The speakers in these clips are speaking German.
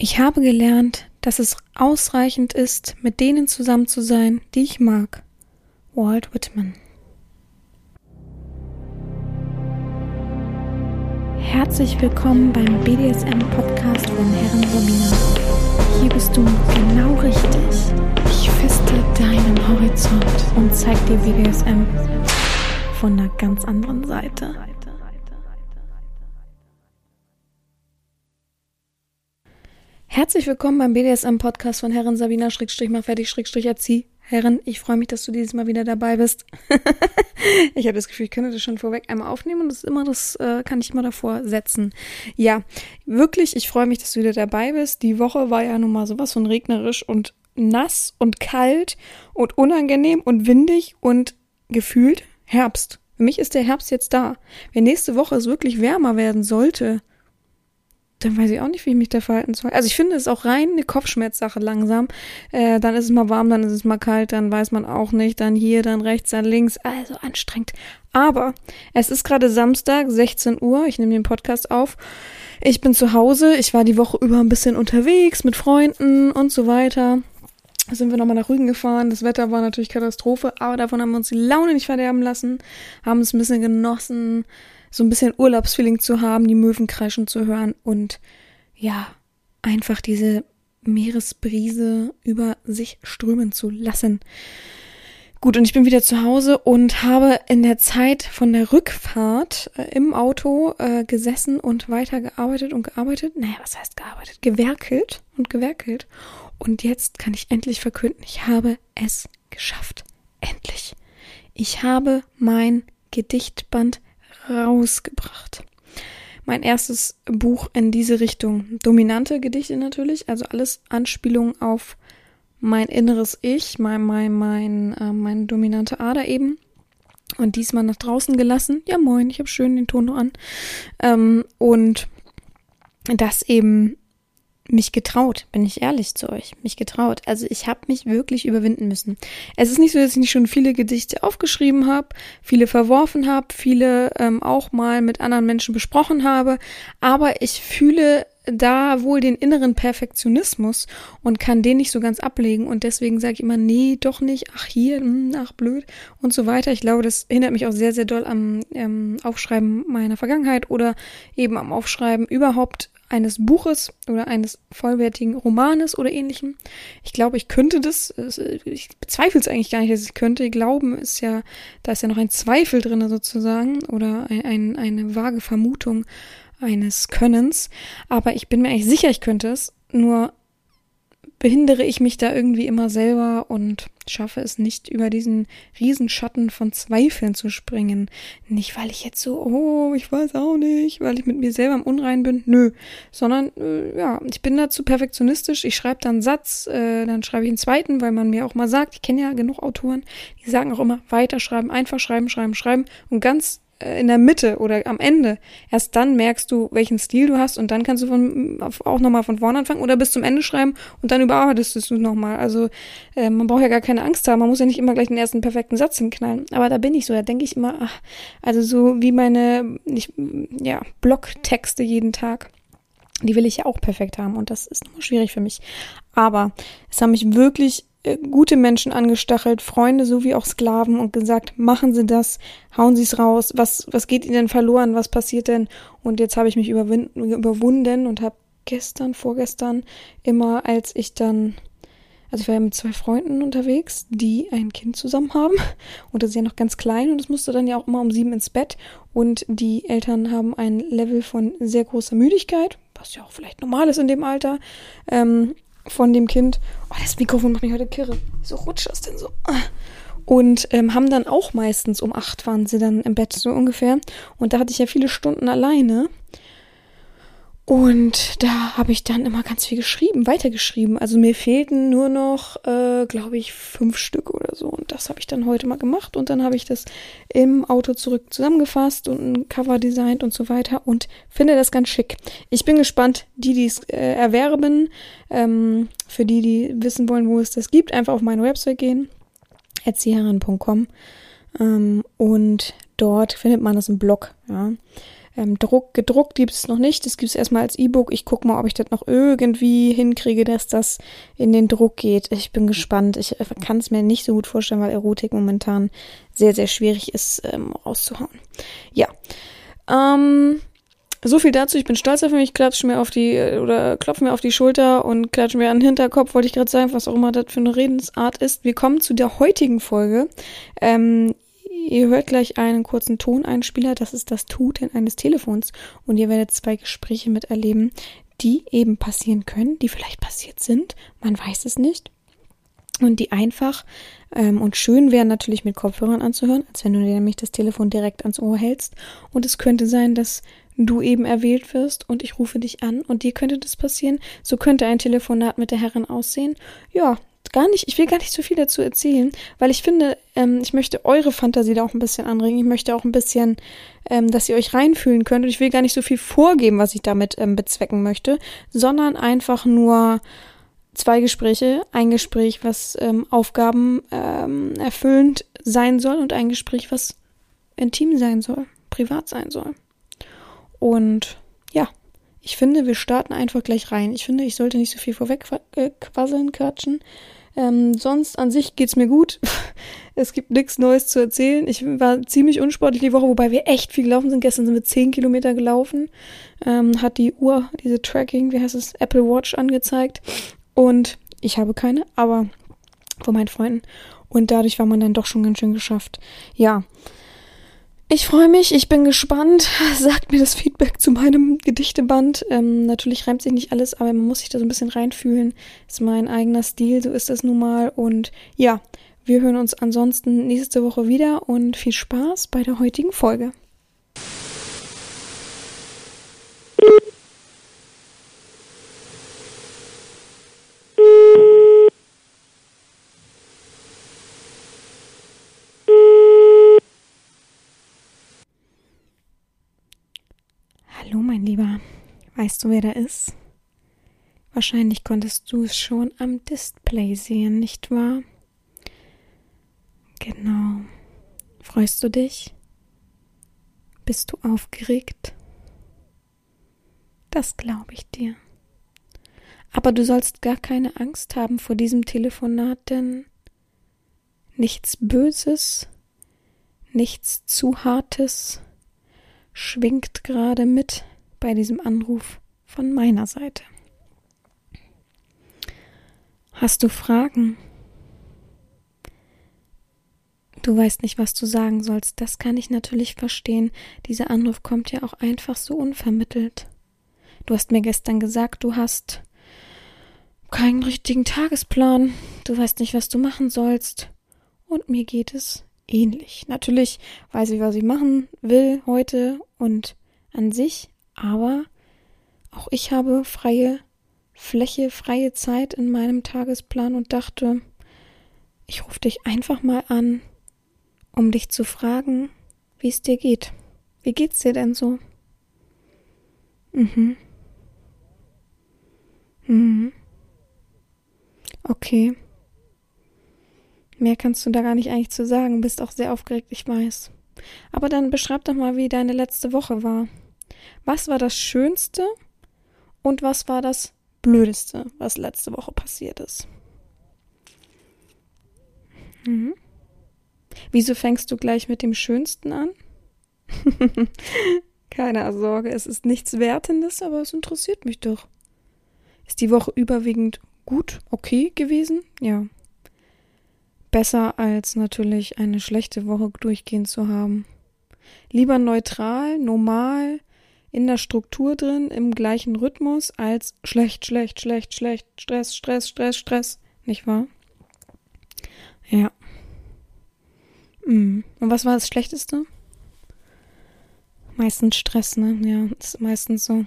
Ich habe gelernt, dass es ausreichend ist, mit denen zusammen zu sein, die ich mag. Walt Whitman. Herzlich willkommen beim BDSM-Podcast von Herren Romina. Hier bist du genau richtig. Ich feste deinen Horizont und zeig dir BDSM von einer ganz anderen Seite. Herzlich willkommen beim BDSM-Podcast von Herren Sabina Schrägstrich mal fertig Schrägstrich erzieh. Herren, ich freue mich, dass du dieses Mal wieder dabei bist. ich habe das Gefühl, ich könnte das schon vorweg einmal aufnehmen und das ist immer, das äh, kann ich immer davor setzen. Ja, wirklich, ich freue mich, dass du wieder dabei bist. Die Woche war ja nun mal sowas von regnerisch und nass und kalt und unangenehm und windig und gefühlt Herbst. Für mich ist der Herbst jetzt da. Wenn nächste Woche es wirklich wärmer werden sollte, dann weiß ich auch nicht, wie ich mich da verhalten soll. Also ich finde es auch rein eine Kopfschmerzsache langsam. Äh, dann ist es mal warm, dann ist es mal kalt, dann weiß man auch nicht, dann hier, dann rechts, dann links. Also anstrengend. Aber es ist gerade Samstag, 16 Uhr. Ich nehme den Podcast auf. Ich bin zu Hause. Ich war die Woche über ein bisschen unterwegs mit Freunden und so weiter. Sind wir nochmal nach Rügen gefahren. Das Wetter war natürlich Katastrophe, aber davon haben wir uns die Laune nicht verderben lassen, haben es ein bisschen genossen so ein bisschen Urlaubsfeeling zu haben, die Möwen kreischen zu hören und ja, einfach diese Meeresbrise über sich strömen zu lassen. Gut, und ich bin wieder zu Hause und habe in der Zeit von der Rückfahrt äh, im Auto äh, gesessen und weitergearbeitet und gearbeitet. Naja, was heißt gearbeitet? Gewerkelt und gewerkelt. Und jetzt kann ich endlich verkünden, ich habe es geschafft. Endlich. Ich habe mein Gedichtband rausgebracht. Mein erstes Buch in diese Richtung. Dominante Gedichte natürlich, also alles Anspielungen auf mein inneres Ich, mein, mein, mein, äh, meine dominante Ader eben. Und diesmal nach draußen gelassen. Ja, moin, ich habe schön den Ton noch an. Ähm, und das eben mich getraut, bin ich ehrlich zu euch, mich getraut. Also ich habe mich wirklich überwinden müssen. Es ist nicht so, dass ich nicht schon viele Gedichte aufgeschrieben habe, viele verworfen habe, viele ähm, auch mal mit anderen Menschen besprochen habe, aber ich fühle da wohl den inneren Perfektionismus und kann den nicht so ganz ablegen und deswegen sage ich immer, nee, doch nicht, ach hier, hm, ach blöd und so weiter. Ich glaube, das hindert mich auch sehr, sehr doll am ähm, Aufschreiben meiner Vergangenheit oder eben am Aufschreiben überhaupt eines Buches oder eines vollwertigen Romanes oder ähnlichem. Ich glaube, ich könnte das, ich bezweifle es eigentlich gar nicht, dass ich könnte. Glauben ist ja, da ist ja noch ein Zweifel drin sozusagen oder ein, ein, eine vage Vermutung eines Könnens. Aber ich bin mir eigentlich sicher, ich könnte es. Nur behindere ich mich da irgendwie immer selber und schaffe es nicht, über diesen Riesenschatten von Zweifeln zu springen. Nicht, weil ich jetzt so, oh, ich weiß auch nicht, weil ich mit mir selber im Unrein bin. Nö. Sondern, äh, ja, ich bin dazu perfektionistisch. Ich schreibe dann einen Satz, äh, dann schreibe ich einen zweiten, weil man mir auch mal sagt, ich kenne ja genug Autoren, die sagen auch immer, weiterschreiben, einfach schreiben, schreiben, schreiben. Und ganz in der Mitte oder am Ende. Erst dann merkst du, welchen Stil du hast und dann kannst du von, auch nochmal von vorne anfangen oder bis zum Ende schreiben und dann überarbeitest du es nochmal. Also äh, man braucht ja gar keine Angst haben, man muss ja nicht immer gleich den ersten perfekten Satz hinknallen. Aber da bin ich so, da denke ich immer, ach, also so wie meine ich, ja, Blogtexte jeden Tag. Die will ich ja auch perfekt haben und das ist nur schwierig für mich. Aber es haben mich wirklich äh, gute Menschen angestachelt, Freunde sowie auch Sklaven und gesagt, machen Sie das, hauen Sie es raus, was, was geht Ihnen denn verloren, was passiert denn? Und jetzt habe ich mich überwunden und habe gestern, vorgestern immer, als ich dann, also ich war ja mit zwei Freunden unterwegs, die ein Kind zusammen haben. Und das ist ja noch ganz klein und es musste dann ja auch immer um sieben ins Bett. Und die Eltern haben ein Level von sehr großer Müdigkeit, was ja auch vielleicht normal ist in dem Alter, ähm, von dem Kind. Oh, das Mikrofon macht mich heute kirre. So rutscht das denn so. Und ähm, haben dann auch meistens um acht waren sie dann im Bett so ungefähr. Und da hatte ich ja viele Stunden alleine. Und da habe ich dann immer ganz viel geschrieben, weitergeschrieben. Also mir fehlten nur noch, äh, glaube ich, fünf Stück oder so. Und das habe ich dann heute mal gemacht. Und dann habe ich das im Auto zurück zusammengefasst und ein Cover designt und so weiter. Und finde das ganz schick. Ich bin gespannt, die, die es äh, erwerben, ähm, für die, die wissen wollen, wo es das gibt, einfach auf meine Website gehen, erzieherin.com. Ähm, und dort findet man das im Blog, ja. Ähm, Druck, gedruckt gibt es noch nicht. Das gibt es erstmal als E-Book. Ich gucke mal, ob ich das noch irgendwie hinkriege, dass das in den Druck geht. Ich bin gespannt. Ich äh, kann es mir nicht so gut vorstellen, weil Erotik momentan sehr, sehr schwierig ist, ähm, rauszuhauen. Ja. Ähm, so viel dazu. Ich bin stolz auf mich. Klatsche mir auf die, äh, oder klopfe mir auf die Schulter und klatsche mir an den Hinterkopf, wollte ich gerade sagen, was auch immer das für eine Redensart ist. Wir kommen zu der heutigen Folge. Ähm, Ihr hört gleich einen kurzen Toneinspieler, das ist das Tuten eines Telefons und ihr werdet zwei Gespräche miterleben, die eben passieren können, die vielleicht passiert sind, man weiß es nicht. Und die einfach ähm, und schön wären natürlich mit Kopfhörern anzuhören, als wenn du dir nämlich das Telefon direkt ans Ohr hältst. Und es könnte sein, dass du eben erwählt wirst und ich rufe dich an und dir könnte das passieren. So könnte ein Telefonat mit der Herrin aussehen. Ja, gar nicht, ich will gar nicht so viel dazu erzählen, weil ich finde, ähm, ich möchte eure Fantasie da auch ein bisschen anregen. Ich möchte auch ein bisschen, ähm, dass ihr euch reinfühlen könnt. Und ich will gar nicht so viel vorgeben, was ich damit ähm, bezwecken möchte, sondern einfach nur zwei Gespräche. Ein Gespräch, was ähm, Aufgaben ähm, erfüllend sein soll und ein Gespräch, was intim sein soll, privat sein soll. Und ja, ich finde, wir starten einfach gleich rein. Ich finde, ich sollte nicht so viel vorweg quasseln, quatschen. Ähm, sonst an sich geht's mir gut. es gibt nichts Neues zu erzählen. Ich war ziemlich unsportlich die Woche, wobei wir echt viel gelaufen sind. Gestern sind wir 10 Kilometer gelaufen. Ähm, hat die Uhr, diese Tracking, wie heißt es, Apple Watch angezeigt. Und ich habe keine, aber von meinen Freunden. Und dadurch war man dann doch schon ganz schön geschafft. Ja. Ich freue mich, ich bin gespannt. Sagt mir das Feedback zu meinem Gedichteband. Ähm, natürlich reimt sich nicht alles, aber man muss sich da so ein bisschen reinfühlen. Ist mein eigener Stil, so ist das nun mal. Und ja, wir hören uns ansonsten nächste Woche wieder und viel Spaß bei der heutigen Folge. Weißt du, wer da ist? Wahrscheinlich konntest du es schon am Display sehen, nicht wahr? Genau. Freust du dich? Bist du aufgeregt? Das glaube ich dir. Aber du sollst gar keine Angst haben vor diesem Telefonat, denn nichts Böses, nichts zu Hartes schwingt gerade mit bei diesem Anruf von meiner Seite. Hast du Fragen? Du weißt nicht, was du sagen sollst. Das kann ich natürlich verstehen. Dieser Anruf kommt ja auch einfach so unvermittelt. Du hast mir gestern gesagt, du hast keinen richtigen Tagesplan. Du weißt nicht, was du machen sollst. Und mir geht es ähnlich. Natürlich weiß ich, was ich machen will heute und an sich aber auch ich habe freie Fläche, freie Zeit in meinem Tagesplan und dachte, ich rufe dich einfach mal an, um dich zu fragen, wie es dir geht. Wie geht's dir denn so? Mhm. Mhm. Okay. Mehr kannst du da gar nicht eigentlich zu sagen, bist auch sehr aufgeregt, ich weiß. Aber dann beschreib doch mal, wie deine letzte Woche war. Was war das Schönste und was war das Blödeste, was letzte Woche passiert ist? Mhm. Wieso fängst du gleich mit dem Schönsten an? Keine Sorge, es ist nichts Wertendes, aber es interessiert mich doch. Ist die Woche überwiegend gut, okay gewesen? Ja. Besser als natürlich eine schlechte Woche durchgehend zu haben. Lieber neutral, normal, in der Struktur drin, im gleichen Rhythmus als schlecht, schlecht, schlecht, schlecht, Stress, Stress, Stress, Stress. Nicht wahr? Ja. Mm. Und was war das Schlechteste? Meistens Stress, ne? Ja, ist meistens so.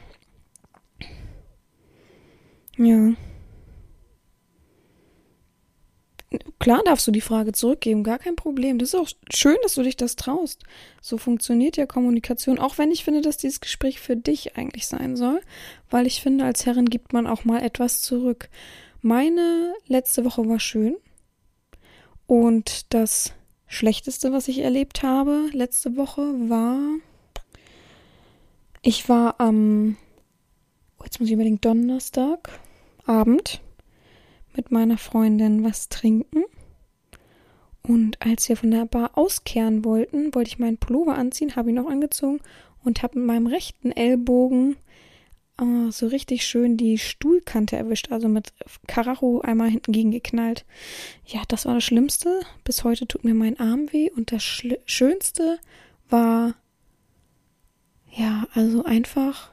Ja. Klar darfst du die Frage zurückgeben, gar kein Problem. Das ist auch schön, dass du dich das traust. So funktioniert ja Kommunikation, auch wenn ich finde, dass dieses Gespräch für dich eigentlich sein soll, weil ich finde, als Herrin gibt man auch mal etwas zurück. Meine letzte Woche war schön und das Schlechteste, was ich erlebt habe letzte Woche, war Ich war am, oh, jetzt muss ich unbedingt Donnerstag Abend mit meiner Freundin was trinken. Und als wir von der Bar auskehren wollten, wollte ich meinen Pullover anziehen, habe ihn noch angezogen und habe mit meinem rechten Ellbogen oh, so richtig schön die Stuhlkante erwischt, also mit Karacho einmal hinten gegen geknallt. Ja, das war das Schlimmste. Bis heute tut mir mein Arm weh und das Schli Schönste war, ja, also einfach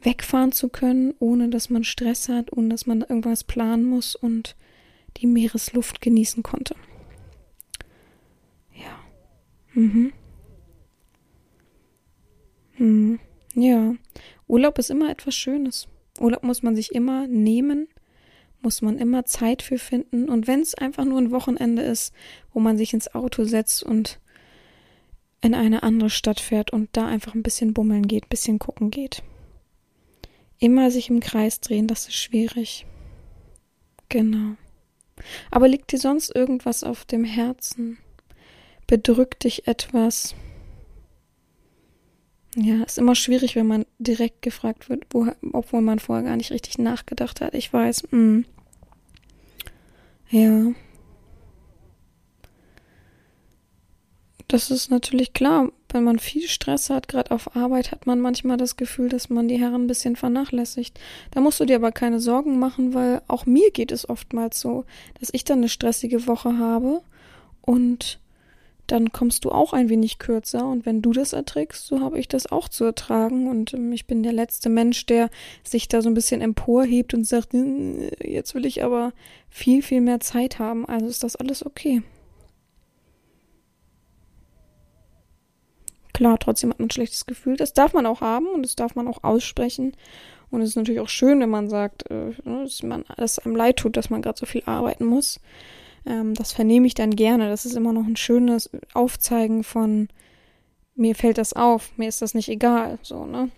wegfahren zu können, ohne dass man Stress hat, ohne dass man irgendwas planen muss und die Meeresluft genießen konnte. Ja. Mhm. Mhm. Ja. Urlaub ist immer etwas Schönes. Urlaub muss man sich immer nehmen, muss man immer Zeit für finden. Und wenn es einfach nur ein Wochenende ist, wo man sich ins Auto setzt und in eine andere Stadt fährt und da einfach ein bisschen bummeln geht, ein bisschen gucken geht. Immer sich im Kreis drehen, das ist schwierig. Genau. Aber liegt dir sonst irgendwas auf dem Herzen? Bedrückt dich etwas? Ja, ist immer schwierig, wenn man direkt gefragt wird, wo, obwohl man vorher gar nicht richtig nachgedacht hat. Ich weiß. Mh. Mm. Ja. Das ist natürlich klar. Wenn man viel Stress hat, gerade auf Arbeit, hat man manchmal das Gefühl, dass man die Herren ein bisschen vernachlässigt. Da musst du dir aber keine Sorgen machen, weil auch mir geht es oftmals so, dass ich dann eine stressige Woche habe und dann kommst du auch ein wenig kürzer. Und wenn du das erträgst, so habe ich das auch zu ertragen. Und ähm, ich bin der letzte Mensch, der sich da so ein bisschen emporhebt und sagt, hm, jetzt will ich aber viel, viel mehr Zeit haben. Also ist das alles okay. Klar, trotzdem hat man ein schlechtes Gefühl. Das darf man auch haben und das darf man auch aussprechen. Und es ist natürlich auch schön, wenn man sagt, äh, ne, dass, man, dass einem leid tut, dass man gerade so viel arbeiten muss. Ähm, das vernehme ich dann gerne. Das ist immer noch ein schönes Aufzeigen von mir fällt das auf, mir ist das nicht egal, so, ne?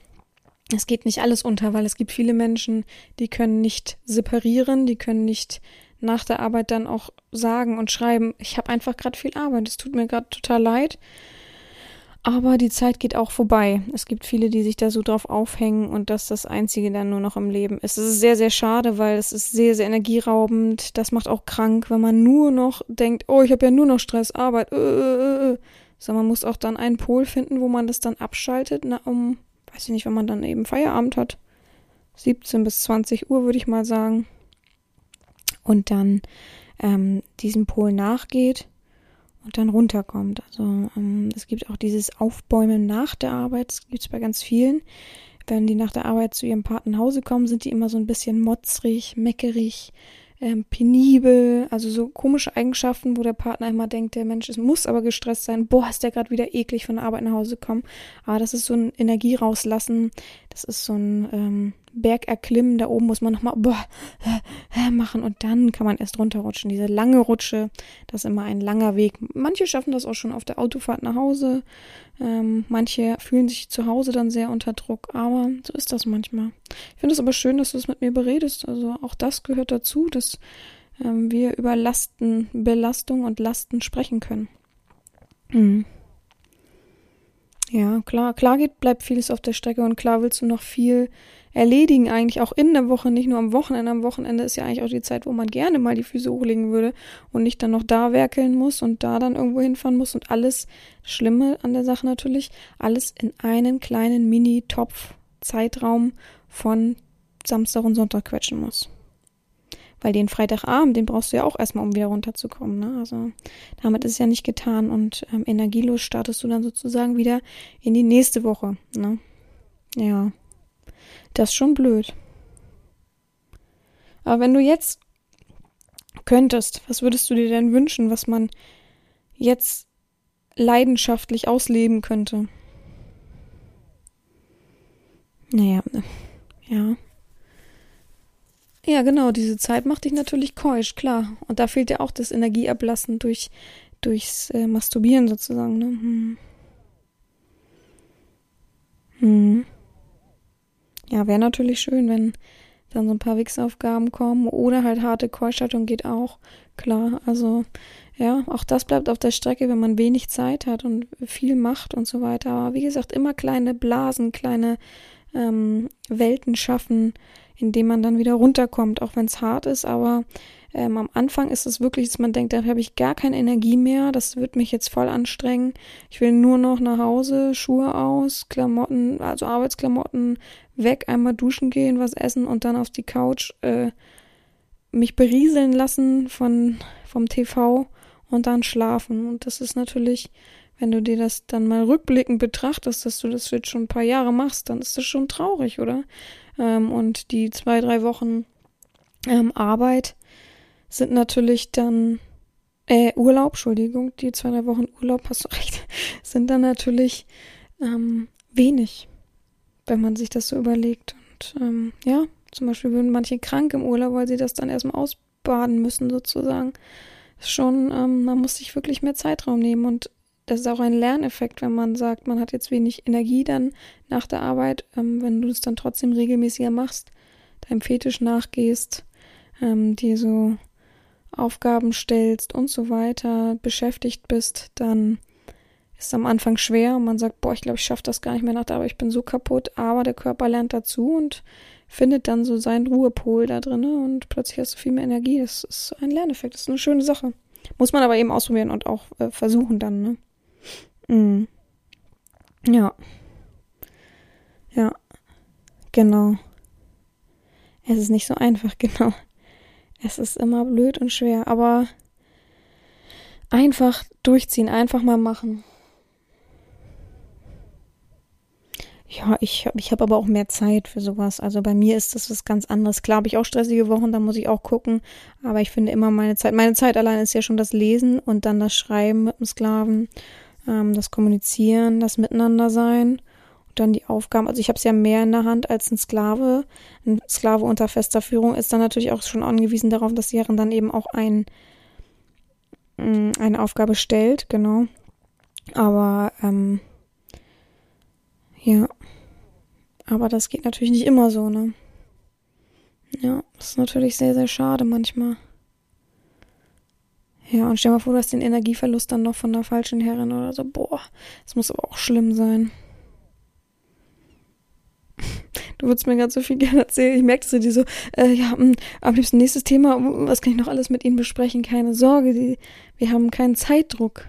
Es geht nicht alles unter, weil es gibt viele Menschen, die können nicht separieren, die können nicht nach der Arbeit dann auch sagen und schreiben, ich habe einfach gerade viel Arbeit, es tut mir gerade total leid. Aber die Zeit geht auch vorbei. Es gibt viele, die sich da so drauf aufhängen und das das Einzige dann nur noch im Leben ist. Es ist sehr, sehr schade, weil es ist sehr, sehr energieraubend. Das macht auch krank, wenn man nur noch denkt, oh, ich habe ja nur noch Stress, Arbeit. Äh, äh, äh. So, man muss auch dann einen Pol finden, wo man das dann abschaltet, na, um, weiß ich nicht, wenn man dann eben Feierabend hat. 17 bis 20 Uhr, würde ich mal sagen. Und dann ähm, diesem Pol nachgeht dann runterkommt. Also ähm, es gibt auch dieses Aufbäumen nach der Arbeit, das gibt es bei ganz vielen. Wenn die nach der Arbeit zu ihrem Partner nach Hause kommen, sind die immer so ein bisschen motzrig, meckerig, ähm, penibel, also so komische Eigenschaften, wo der Partner immer denkt, der Mensch ist, muss aber gestresst sein. Boah, ist der gerade wieder eklig von der Arbeit nach Hause gekommen. Aber das ist so ein Energie rauslassen. Das ist so ein ähm, Berg erklimmen, da oben muss man nochmal äh, äh, machen und dann kann man erst runterrutschen. Diese lange Rutsche, das ist immer ein langer Weg. Manche schaffen das auch schon auf der Autofahrt nach Hause. Ähm, manche fühlen sich zu Hause dann sehr unter Druck, aber so ist das manchmal. Ich finde es aber schön, dass du es mit mir beredest. Also auch das gehört dazu, dass ähm, wir über Lasten, Belastung und Lasten sprechen können. Mhm. Ja, klar, klar geht, bleibt vieles auf der Strecke und klar willst du noch viel erledigen, eigentlich auch in der Woche, nicht nur am Wochenende. Am Wochenende ist ja eigentlich auch die Zeit, wo man gerne mal die Füße hochlegen würde und nicht dann noch da werkeln muss und da dann irgendwo hinfahren muss und alles Schlimme an der Sache natürlich, alles in einen kleinen Mini-Topf-Zeitraum von Samstag und Sonntag quetschen muss. Weil den Freitagabend, den brauchst du ja auch erstmal, um wieder runterzukommen. Ne? Also damit ist es ja nicht getan und ähm, energielos startest du dann sozusagen wieder in die nächste Woche. Ne? Ja, das ist schon blöd. Aber wenn du jetzt könntest, was würdest du dir denn wünschen, was man jetzt leidenschaftlich ausleben könnte? Naja, ja. Ja, genau, diese Zeit macht dich natürlich keusch, klar. Und da fehlt ja auch das Energieablassen durch, durchs äh, Masturbieren sozusagen, ne? Hm. Hm. Ja, wäre natürlich schön, wenn, dann so ein paar Wichsaufgaben kommen oder halt harte Keuschaltung geht auch, klar. Also ja, auch das bleibt auf der Strecke, wenn man wenig Zeit hat und viel macht und so weiter. Aber wie gesagt, immer kleine Blasen, kleine ähm, Welten schaffen, indem man dann wieder runterkommt, auch wenn es hart ist. Aber ähm, am Anfang ist es wirklich, dass man denkt, da habe ich gar keine Energie mehr, das wird mich jetzt voll anstrengen. Ich will nur noch nach Hause, Schuhe aus, Klamotten, also Arbeitsklamotten weg, einmal duschen gehen, was essen und dann auf die Couch äh, mich berieseln lassen von vom TV und dann schlafen. Und das ist natürlich, wenn du dir das dann mal rückblickend betrachtest, dass du das jetzt schon ein paar Jahre machst, dann ist das schon traurig, oder? Ähm, und die zwei, drei Wochen ähm, Arbeit sind natürlich dann, äh, Urlaub, Entschuldigung, die zwei, drei Wochen Urlaub, hast du recht, sind dann natürlich ähm, wenig, wenn man sich das so überlegt. Und ähm, ja, zum Beispiel würden manche krank im Urlaub, weil sie das dann erstmal ausbaden müssen, sozusagen. Schon, ähm, man muss sich wirklich mehr Zeitraum nehmen und das ist auch ein Lerneffekt, wenn man sagt, man hat jetzt wenig Energie dann nach der Arbeit, ähm, wenn du es dann trotzdem regelmäßiger machst, deinem Fetisch nachgehst, ähm, dir so Aufgaben stellst und so weiter, beschäftigt bist, dann ist es am Anfang schwer und man sagt, boah, ich glaube, ich schaffe das gar nicht mehr nach der Arbeit, ich bin so kaputt, aber der Körper lernt dazu und findet dann so seinen Ruhepol da drin und plötzlich hast du viel mehr Energie. Das ist ein Lerneffekt, das ist eine schöne Sache. Muss man aber eben ausprobieren und auch äh, versuchen dann, ne? Mhm. Ja. Ja. Genau. Es ist nicht so einfach, genau. Es ist immer blöd und schwer, aber einfach durchziehen, einfach mal machen. Ja, ich, ich habe aber auch mehr Zeit für sowas. Also bei mir ist das was ganz anderes. Klar habe ich auch stressige Wochen, da muss ich auch gucken. Aber ich finde immer meine Zeit. Meine Zeit allein ist ja schon das Lesen und dann das Schreiben mit dem Sklaven, ähm, das Kommunizieren, das Miteinander sein dann die Aufgaben, also ich habe es ja mehr in der Hand als ein Sklave. Ein Sklave unter fester Führung ist dann natürlich auch schon angewiesen darauf, dass die Herren dann eben auch ein, mm, eine Aufgabe stellt, genau. Aber ähm, ja, aber das geht natürlich nicht immer so, ne? Ja, das ist natürlich sehr, sehr schade manchmal. Ja, und stell mal vor, du hast den Energieverlust dann noch von der falschen Herrin oder so. Boah, das muss aber auch schlimm sein. Du würdest mir gerade so viel gerne erzählen. Ich merkte dir so, äh, ja, hm, am liebsten nächstes Thema, was kann ich noch alles mit Ihnen besprechen? Keine Sorge, die, wir haben keinen Zeitdruck.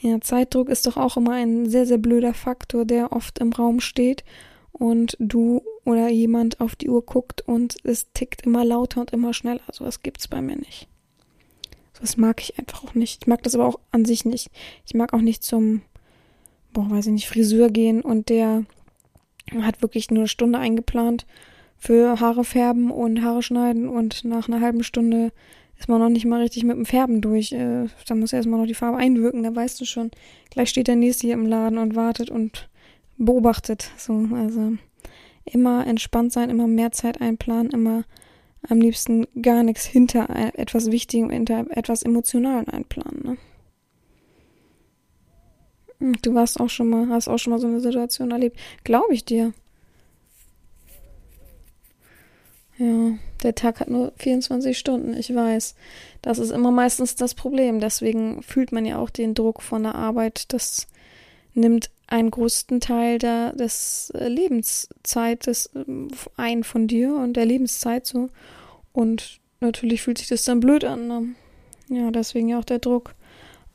Ja, Zeitdruck ist doch auch immer ein sehr, sehr blöder Faktor, der oft im Raum steht und du oder jemand auf die Uhr guckt und es tickt immer lauter und immer schneller. So was gibt's bei mir nicht. Was mag ich einfach auch nicht. Ich mag das aber auch an sich nicht. Ich mag auch nicht zum, boah, weiß ich nicht, Friseur gehen und der hat wirklich nur eine Stunde eingeplant für Haare färben und Haare schneiden und nach einer halben Stunde ist man noch nicht mal richtig mit dem Färben durch. Äh, da muss erstmal noch die Farbe einwirken, da weißt du schon. Gleich steht der nächste hier im Laden und wartet und beobachtet. So, also immer entspannt sein, immer mehr Zeit einplanen, immer am liebsten gar nichts hinter etwas Wichtigem, hinter etwas Emotionalen einplanen. Ne? Hm, du warst auch schon mal, hast auch schon mal so eine Situation erlebt. Glaube ich dir. Ja, der Tag hat nur 24 Stunden, ich weiß. Das ist immer meistens das Problem. Deswegen fühlt man ja auch den Druck von der Arbeit. Das nimmt einen größten Teil der, des äh, Lebenszeit des, ähm, ein von dir und der Lebenszeit so. Und natürlich fühlt sich das dann blöd an. Ne? Ja, deswegen ja auch der Druck.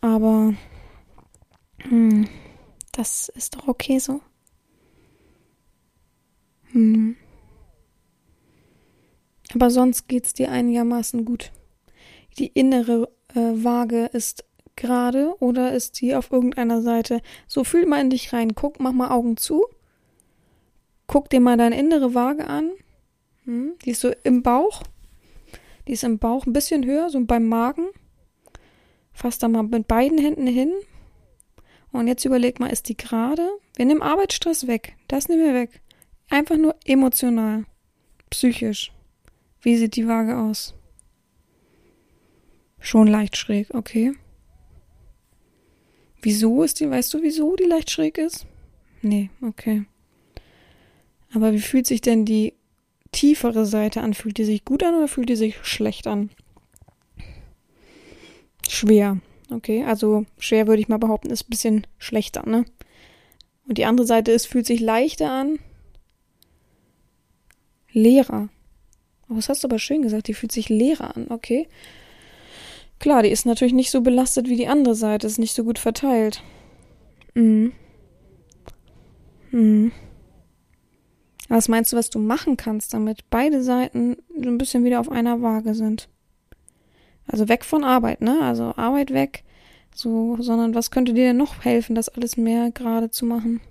Aber hm, das ist doch okay so. Hm. Aber sonst geht's dir einigermaßen gut. Die innere äh, Waage ist gerade oder ist sie auf irgendeiner Seite? So fühl mal in dich rein. Guck, mach mal Augen zu. Guck dir mal deine innere Waage an. Hm, die ist so im Bauch. Die ist im Bauch ein bisschen höher, so beim Magen. Fass da mal mit beiden Händen hin. Und jetzt überleg mal, ist die gerade? Wir nehmen Arbeitsstress weg. Das nehmen wir weg. Einfach nur emotional. Psychisch. Wie sieht die Waage aus? Schon leicht schräg, okay. Wieso ist die, weißt du, wieso die leicht schräg ist? Nee, okay. Aber wie fühlt sich denn die tiefere Seite an? Fühlt die sich gut an oder fühlt die sich schlecht an? Schwer. Okay, also schwer würde ich mal behaupten, ist ein bisschen schlechter, ne? Und die andere Seite ist, fühlt sich leichter an. Leerer. Oh, das hast du aber schön gesagt, die fühlt sich leerer an, okay. Klar, die ist natürlich nicht so belastet wie die andere Seite, ist nicht so gut verteilt. Mhm. Mhm. Was meinst du, was du machen kannst, damit beide Seiten so ein bisschen wieder auf einer Waage sind? Also weg von Arbeit, ne? Also Arbeit weg, so, sondern was könnte dir denn noch helfen, das alles mehr gerade zu machen?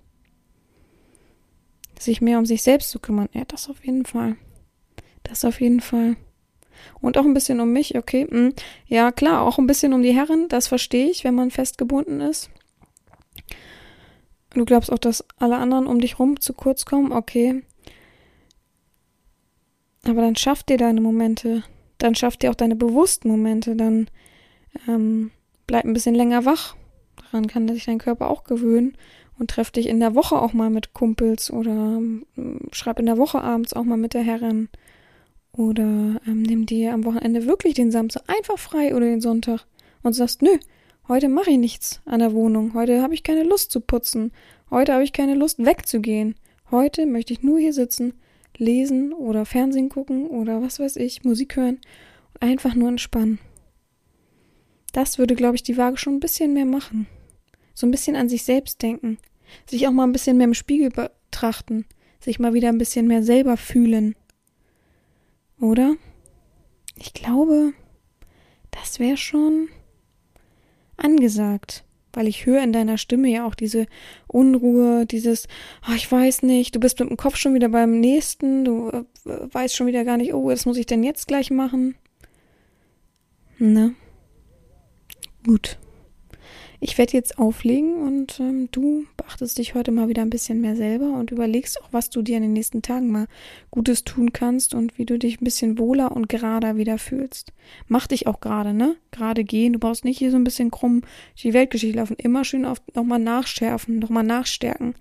Sich mehr um sich selbst zu kümmern. Ja, das auf jeden Fall. Das auf jeden Fall. Und auch ein bisschen um mich, okay. Mh. Hm. Ja, klar, auch ein bisschen um die Herren, das verstehe ich, wenn man festgebunden ist. Du glaubst auch, dass alle anderen um dich rum zu kurz kommen, okay. Aber dann schaff dir deine Momente. Dann schaff dir auch deine bewussten Momente. Dann ähm, bleib ein bisschen länger wach. Daran kann sich dein Körper auch gewöhnen. Und treff dich in der Woche auch mal mit Kumpels oder ähm, schreib in der Woche abends auch mal mit der Herrin. Oder ähm, nimm dir am Wochenende wirklich den Samstag einfach frei oder den Sonntag und sagst, nö, heute mache ich nichts an der Wohnung. Heute habe ich keine Lust zu putzen. Heute habe ich keine Lust wegzugehen. Heute möchte ich nur hier sitzen, lesen oder Fernsehen gucken oder was weiß ich, Musik hören und einfach nur entspannen. Das würde, glaube ich, die Waage schon ein bisschen mehr machen. So ein bisschen an sich selbst denken. Sich auch mal ein bisschen mehr im Spiegel betrachten. Sich mal wieder ein bisschen mehr selber fühlen. Oder? Ich glaube, das wäre schon angesagt, weil ich höre in deiner Stimme ja auch diese Unruhe, dieses, oh, ich weiß nicht, du bist mit dem Kopf schon wieder beim nächsten, du äh, weißt schon wieder gar nicht, oh, was muss ich denn jetzt gleich machen? Ne? Gut. Ich werde jetzt auflegen und ähm, du beachtest dich heute mal wieder ein bisschen mehr selber und überlegst auch, was du dir in den nächsten Tagen mal Gutes tun kannst und wie du dich ein bisschen wohler und gerader wieder fühlst. Mach dich auch gerade, ne? Gerade gehen. Du brauchst nicht hier so ein bisschen krumm die Weltgeschichte laufen. Immer schön auf nochmal nachschärfen, nochmal nachstärken.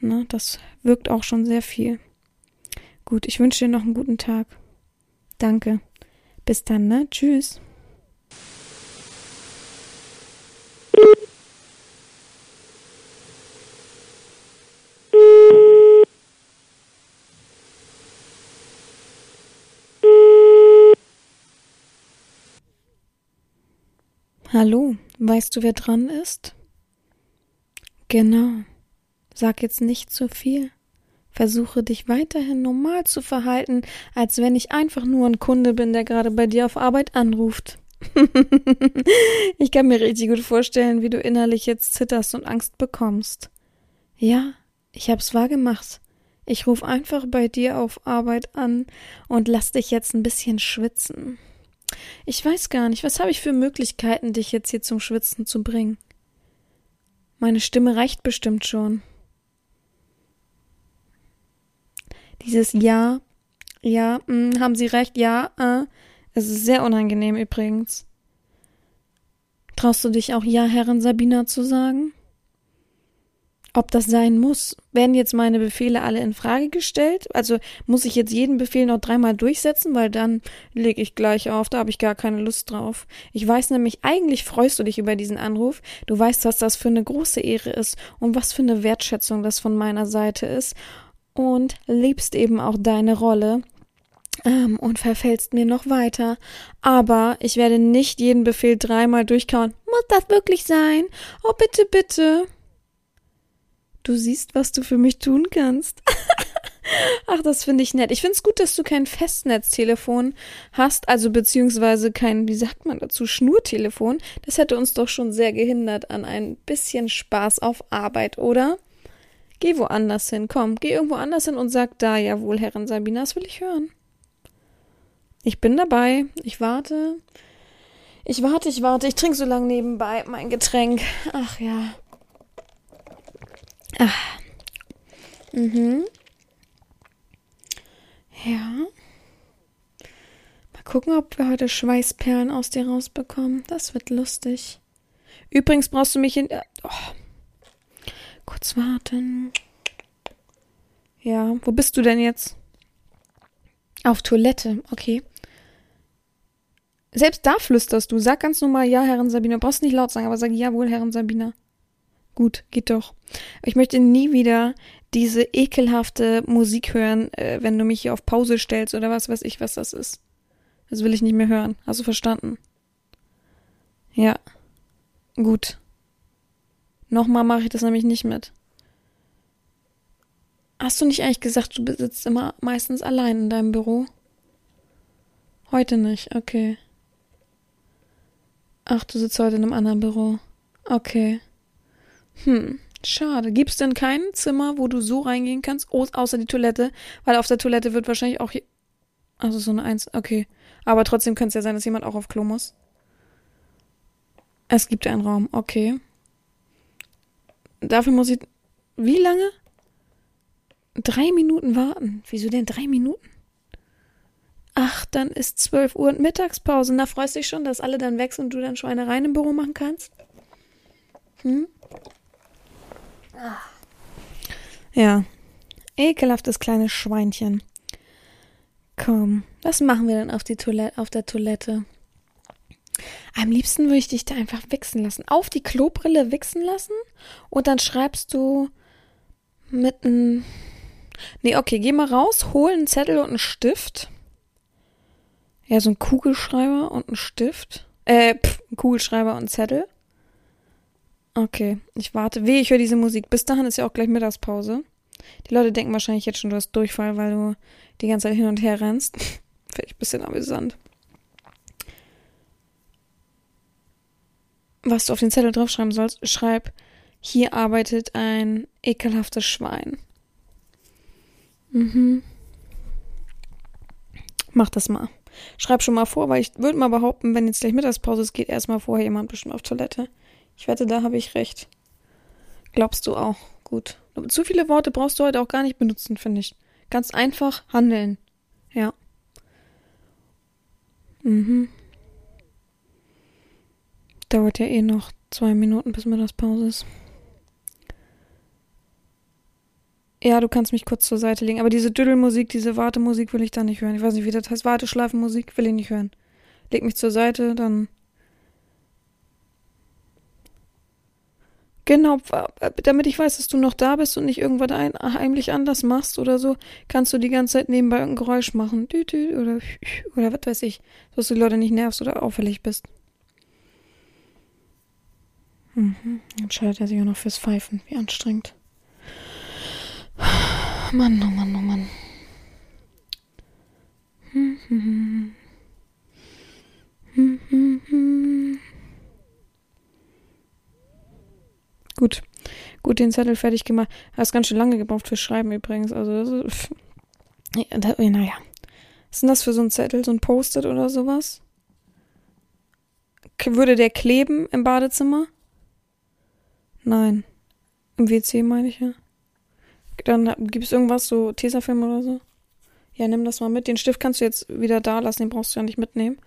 Ne? Das wirkt auch schon sehr viel. Gut, ich wünsche dir noch einen guten Tag. Danke. Bis dann, ne? Tschüss. Hallo, weißt du, wer dran ist? Genau. Sag jetzt nicht zu viel. Versuche dich weiterhin normal zu verhalten, als wenn ich einfach nur ein Kunde bin, der gerade bei dir auf Arbeit anruft. ich kann mir richtig gut vorstellen, wie du innerlich jetzt zitterst und Angst bekommst. Ja, ich hab's wahr gemacht. Ich ruf einfach bei dir auf Arbeit an und lass dich jetzt ein bisschen schwitzen. Ich weiß gar nicht, was habe ich für Möglichkeiten, dich jetzt hier zum Schwitzen zu bringen? Meine Stimme reicht bestimmt schon. Dieses Ja, ja, mh, hm, haben Sie recht, ja, äh, es ist sehr unangenehm übrigens. Traust du dich auch Ja, Herrin Sabina zu sagen? Ob das sein muss. Werden jetzt meine Befehle alle in Frage gestellt? Also muss ich jetzt jeden Befehl noch dreimal durchsetzen, weil dann lege ich gleich auf, da habe ich gar keine Lust drauf. Ich weiß nämlich, eigentlich freust du dich über diesen Anruf. Du weißt, was das für eine große Ehre ist und was für eine Wertschätzung das von meiner Seite ist. Und liebst eben auch deine Rolle ähm, und verfällst mir noch weiter. Aber ich werde nicht jeden Befehl dreimal durchkauen. Muss das wirklich sein? Oh, bitte, bitte. Du siehst, was du für mich tun kannst. Ach, das finde ich nett. Ich finde es gut, dass du kein Festnetztelefon hast, also beziehungsweise kein, wie sagt man dazu, Schnurtelefon. Das hätte uns doch schon sehr gehindert an ein bisschen Spaß auf Arbeit, oder? Geh woanders hin, komm, geh irgendwo anders hin und sag da, jawohl, Herrin Sabina, das will ich hören. Ich bin dabei, ich warte. Ich warte, ich warte, ich trinke so lange nebenbei mein Getränk. Ach ja. Ach. Mhm. Ja. Mal gucken, ob wir heute Schweißperlen aus dir rausbekommen. Das wird lustig. Übrigens brauchst du mich in. Oh. Kurz warten. Ja, wo bist du denn jetzt? Auf Toilette, okay. Selbst da flüsterst du. Sag ganz normal, ja, Herrin Sabina. Du brauchst nicht laut sagen, aber sag jawohl, Herrin Sabina. Gut, geht doch. Ich möchte nie wieder diese ekelhafte Musik hören, äh, wenn du mich hier auf Pause stellst oder was weiß ich, was das ist. Das will ich nicht mehr hören. Hast du verstanden? Ja. Gut. Nochmal mache ich das nämlich nicht mit. Hast du nicht eigentlich gesagt, du sitzt immer meistens allein in deinem Büro? Heute nicht, okay. Ach, du sitzt heute in einem anderen Büro. Okay. Hm, schade. Gibt's denn kein Zimmer, wo du so reingehen kannst, außer die Toilette? Weil auf der Toilette wird wahrscheinlich auch. Also so eine Eins. Okay. Aber trotzdem könnte es ja sein, dass jemand auch auf Klo muss. Es gibt einen Raum. Okay. Dafür muss ich. Wie lange? Drei Minuten warten. Wieso denn drei Minuten? Ach, dann ist 12 Uhr und Mittagspause. Da freust du dich schon, dass alle dann wechseln und du dann Schweinereien im Büro machen kannst? Hm? Ja. Ekelhaftes kleines Schweinchen. Komm, was machen wir denn auf, die Toilette, auf der Toilette? Am liebsten würde ich dich da einfach wichsen lassen. Auf die Klobrille wichsen lassen und dann schreibst du mit einem Nee, okay, geh mal raus, hol einen Zettel und einen Stift. Ja, so ein Kugelschreiber und ein Stift. Äh, pff, ein Kugelschreiber und ein Zettel. Okay, ich warte. Weh, ich höre diese Musik. Bis dahin ist ja auch gleich Mittagspause. Die Leute denken wahrscheinlich jetzt schon, du hast Durchfall, weil du die ganze Zeit hin und her rennst. Finde ich ein bisschen amüsant. Was du auf den Zettel draufschreiben sollst, schreib, hier arbeitet ein ekelhaftes Schwein. Mhm. Mach das mal. Schreib schon mal vor, weil ich würde mal behaupten, wenn jetzt gleich Mittagspause ist, geht erstmal vorher jemand bestimmt auf Toilette. Ich wette, da habe ich recht. Glaubst du auch? Gut. Zu viele Worte brauchst du heute auch gar nicht benutzen, finde ich. Ganz einfach handeln. Ja. Mhm. Dauert ja eh noch zwei Minuten, bis Mittagspause ist. Ja, du kannst mich kurz zur Seite legen. Aber diese Düdelmusik, diese Wartemusik will ich da nicht hören. Ich weiß nicht, wie das heißt. Warteschleifenmusik will ich nicht hören. Leg mich zur Seite, dann. Genau, damit ich weiß, dass du noch da bist und nicht irgendwas ein, heimlich anders machst oder so, kannst du die ganze Zeit nebenbei ein Geräusch machen. Dü -dü oder, oder was weiß ich. Dass du die Leute nicht nervst oder auffällig bist. Mhm. Entscheidet er sich auch noch fürs Pfeifen. Wie anstrengend. Mann, oh Mann, oh Mann. Gut. Gut, den Zettel fertig gemacht. Hast ganz schön lange gebraucht fürs Schreiben übrigens. Also, das ist, naja. Was ist denn das für so ein Zettel? So ein Post-it oder sowas? Würde der kleben im Badezimmer? Nein. Im WC meine ich ja. Dann gibt es irgendwas, so Tesafilm oder so? Ja, nimm das mal mit. Den Stift kannst du jetzt wieder da lassen, den brauchst du ja nicht mitnehmen.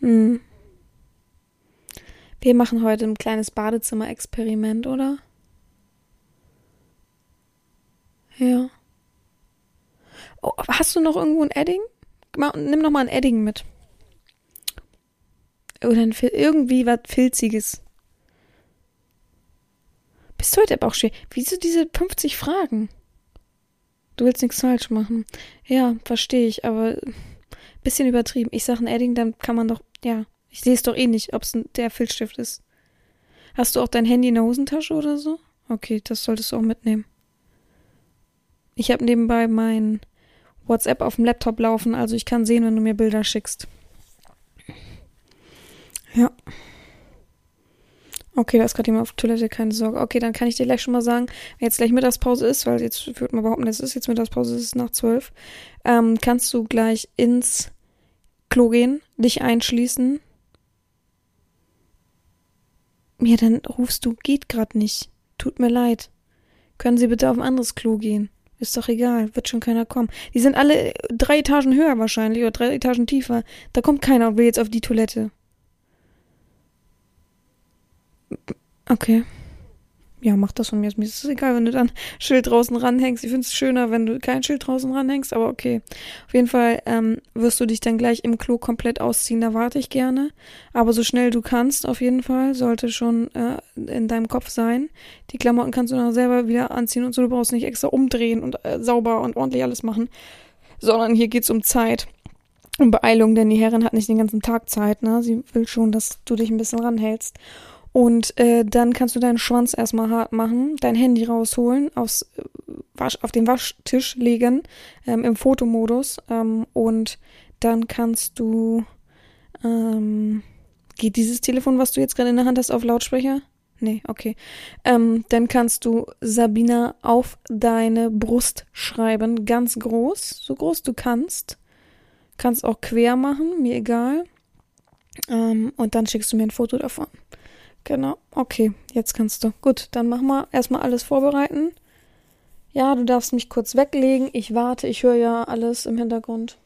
Hm. Wir machen heute ein kleines Badezimmer-Experiment, oder? Ja. Oh, hast du noch irgendwo ein Edding? Nimm noch mal ein Edding mit. Oder ein, irgendwie was Filziges. Bist du heute aber auch schwer? Wieso diese 50 Fragen? Du willst nichts falsch machen. Ja, verstehe ich, aber bisschen übertrieben. Ich sage ein Edding, dann kann man doch, ja, ich sehe es doch eh nicht, ob es der Filzstift ist. Hast du auch dein Handy in der Hosentasche oder so? Okay, das solltest du auch mitnehmen. Ich habe nebenbei mein WhatsApp auf dem Laptop laufen, also ich kann sehen, wenn du mir Bilder schickst. Ja. Okay, da ist gerade jemand auf Toilette, keine Sorge. Okay, dann kann ich dir gleich schon mal sagen, wenn jetzt gleich Mittagspause ist, weil jetzt würde man behaupten, es ist jetzt Mittagspause, es ist nach zwölf, ähm, kannst du gleich ins Klo gehen, dich einschließen. Ja, dann rufst du, geht gerade nicht. Tut mir leid. Können Sie bitte auf ein anderes Klo gehen? Ist doch egal, wird schon keiner kommen. Die sind alle drei Etagen höher wahrscheinlich oder drei Etagen tiefer. Da kommt keiner und will jetzt auf die Toilette. Okay. Ja, mach das von mir. Mir ist es egal, wenn du dann Schild draußen ranhängst. Ich finde es schöner, wenn du kein Schild draußen ranhängst, aber okay. Auf jeden Fall ähm, wirst du dich dann gleich im Klo komplett ausziehen. Da warte ich gerne. Aber so schnell du kannst, auf jeden Fall, sollte schon äh, in deinem Kopf sein. Die Klamotten kannst du dann selber wieder anziehen und so. Du brauchst nicht extra umdrehen und äh, sauber und ordentlich alles machen. Sondern hier geht's um Zeit. Um Beeilung, denn die Herrin hat nicht den ganzen Tag Zeit, ne? Sie will schon, dass du dich ein bisschen ranhältst. Und äh, dann kannst du deinen Schwanz erstmal hart machen, dein Handy rausholen, aufs äh, Wasch, auf den Waschtisch legen, ähm, im Fotomodus. Ähm, und dann kannst du. Ähm, geht dieses Telefon, was du jetzt gerade in der Hand hast, auf Lautsprecher? Nee, okay. Ähm, dann kannst du Sabina auf deine Brust schreiben, ganz groß, so groß du kannst. Kannst auch quer machen, mir egal. Ähm, und dann schickst du mir ein Foto davon. Genau, okay, jetzt kannst du. Gut, dann machen wir erstmal alles vorbereiten. Ja, du darfst mich kurz weglegen. Ich warte, ich höre ja alles im Hintergrund.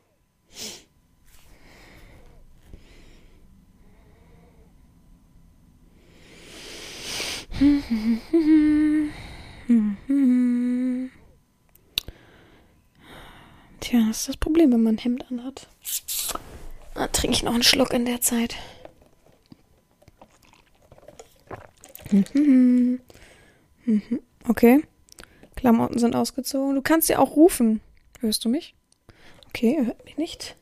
Tja, das ist das Problem, wenn man ein Hemd anhat. Dann trinke ich noch einen Schluck in der Zeit. Mhm. Mhm. Okay. Klamotten sind ausgezogen. Du kannst ja auch rufen. Hörst du mich? Okay, er hört mich nicht.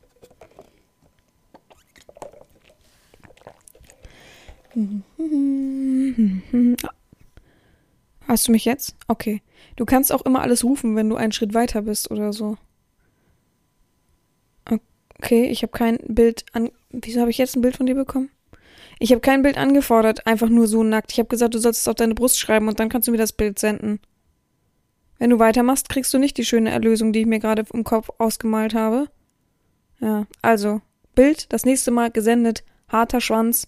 Hast du mich jetzt? Okay. Du kannst auch immer alles rufen, wenn du einen Schritt weiter bist oder so. Okay, ich habe kein Bild an. Wieso habe ich jetzt ein Bild von dir bekommen? Ich habe kein Bild angefordert, einfach nur so nackt. Ich habe gesagt, du sollst es auf deine Brust schreiben und dann kannst du mir das Bild senden. Wenn du weitermachst, kriegst du nicht die schöne Erlösung, die ich mir gerade im Kopf ausgemalt habe. Ja, also, Bild, das nächste Mal gesendet, harter Schwanz.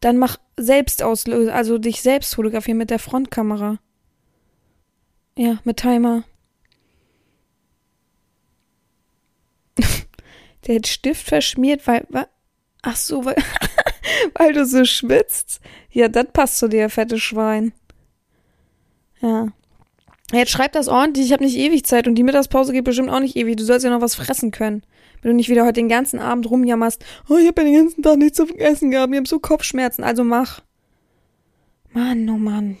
Dann mach selbst auslösen, also dich selbst fotografieren mit der Frontkamera. Ja, mit Timer. Der hat Stift verschmiert, weil. Ach so, weil, weil du so schwitzt. Ja, das passt zu dir, fette Schwein. Ja. Jetzt schreib das ordentlich, ich habe nicht ewig Zeit und die Mittagspause geht bestimmt auch nicht ewig. Du sollst ja noch was fressen können. Wenn du nicht wieder heute den ganzen Abend rumjammerst, oh, ich habe ja den ganzen Tag nichts zu essen gehabt, ich habe so Kopfschmerzen, also mach. Mann, oh Mann.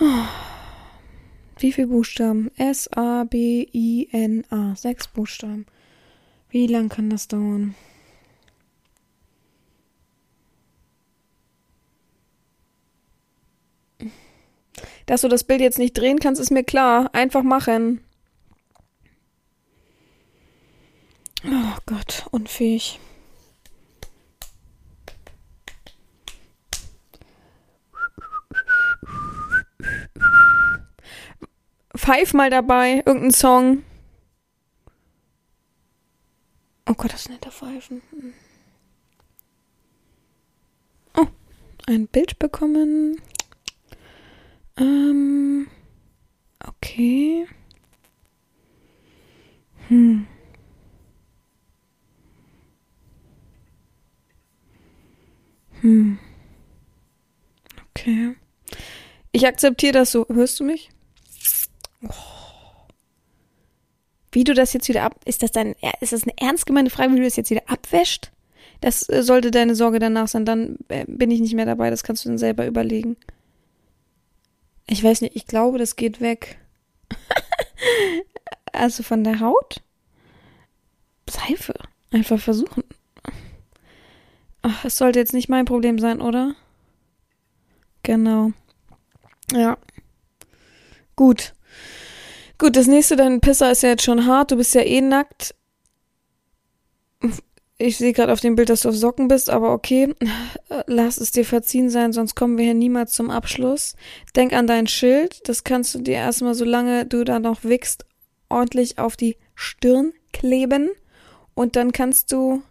Oh. Wie viele Buchstaben? S-A-B-I-N-A. Sechs Buchstaben. Wie lang kann das dauern? Dass du das Bild jetzt nicht drehen kannst, ist mir klar. Einfach machen. Oh Gott, unfähig. Pfeif mal dabei, irgendein Song. Oh Gott, das ist netter Pfeifen. Oh, ein Bild bekommen. Ähm, okay. Hm. Hm. Okay. Ich akzeptiere das so. Hörst du mich? Wie du das jetzt wieder ab, ist das dein, ist das eine ernst gemeine Frage, wie du das jetzt wieder abwäscht? Das äh, sollte deine Sorge danach sein, dann äh, bin ich nicht mehr dabei, das kannst du dann selber überlegen. Ich weiß nicht, ich glaube, das geht weg. also von der Haut? Seife. Einfach versuchen. Ach, es sollte jetzt nicht mein Problem sein, oder? Genau. Ja. Gut. Gut, das nächste, dein Pisser ist ja jetzt schon hart, du bist ja eh nackt. Ich sehe gerade auf dem Bild, dass du auf Socken bist, aber okay. Lass es dir verziehen sein, sonst kommen wir hier niemals zum Abschluss. Denk an dein Schild, das kannst du dir erstmal, solange du da noch wickst, ordentlich auf die Stirn kleben. Und dann kannst du.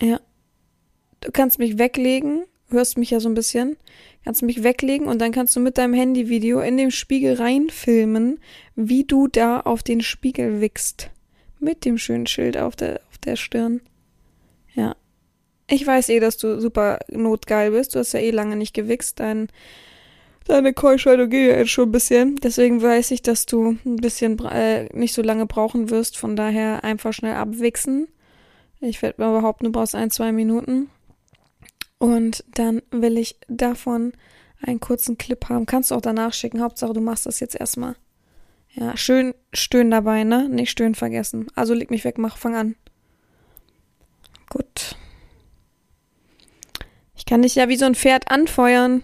Ja. Du kannst mich weglegen, hörst mich ja so ein bisschen kannst du mich weglegen und dann kannst du mit deinem Handyvideo in dem Spiegel reinfilmen, wie du da auf den Spiegel wickst. Mit dem schönen Schild auf der, auf der Stirn. Ja. Ich weiß eh, dass du super notgeil bist. Du hast ja eh lange nicht gewichst. Dein, deine Keuschhaltung geht ja jetzt schon ein bisschen. Deswegen weiß ich, dass du ein bisschen äh, nicht so lange brauchen wirst. Von daher einfach schnell abwichsen. Ich werde mal behaupten, du brauchst ein, zwei Minuten. Und dann will ich davon einen kurzen Clip haben. Kannst du auch danach schicken. Hauptsache, du machst das jetzt erstmal. Ja, schön stöhnen dabei, ne? Nicht stöhnen vergessen. Also leg mich weg, mach, fang an. Gut. Ich kann dich ja wie so ein Pferd anfeuern.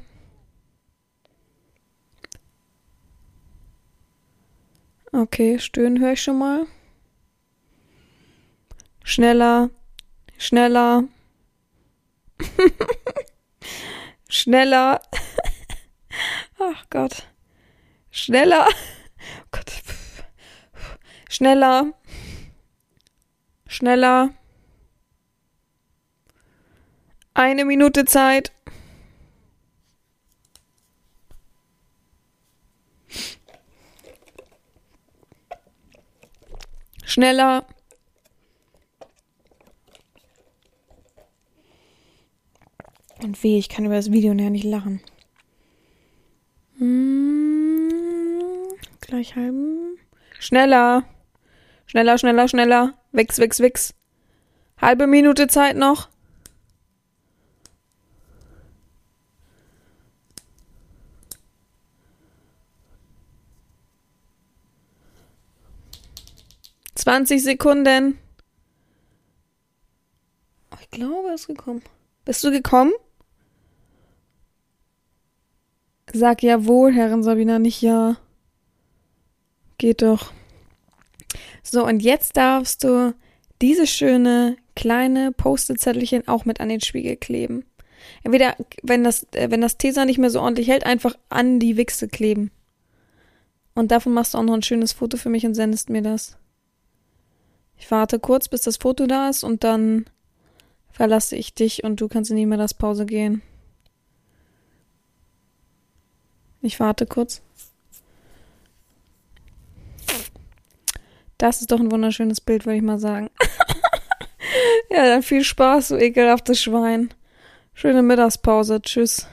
Okay, stöhnen höre ich schon mal. Schneller, schneller. schneller. Ach Gott. Schneller. Oh Gott. Schneller. Schneller. Eine Minute Zeit. Schneller. Und weh, ich kann über das Video näher nicht lachen. Hm, gleich halben. Schneller. Schneller, schneller, schneller. Wix, wix, wix. Halbe Minute Zeit noch. Zwanzig Sekunden. Oh, ich glaube, er ist gekommen. Bist du gekommen? Sag jawohl, Herrin Sabina, nicht ja. Geht doch. So, und jetzt darfst du diese schöne kleine Post-it-Zettelchen auch mit an den Spiegel kleben. Entweder, wenn das, äh, wenn das Tesa nicht mehr so ordentlich hält, einfach an die Wichse kleben. Und davon machst du auch noch ein schönes Foto für mich und sendest mir das. Ich warte kurz, bis das Foto da ist und dann verlasse ich dich und du kannst in die Mittagspause gehen. Ich warte kurz. Das ist doch ein wunderschönes Bild, würde ich mal sagen. ja, dann viel Spaß, du ekelhaftes Schwein. Schöne Mittagspause. Tschüss.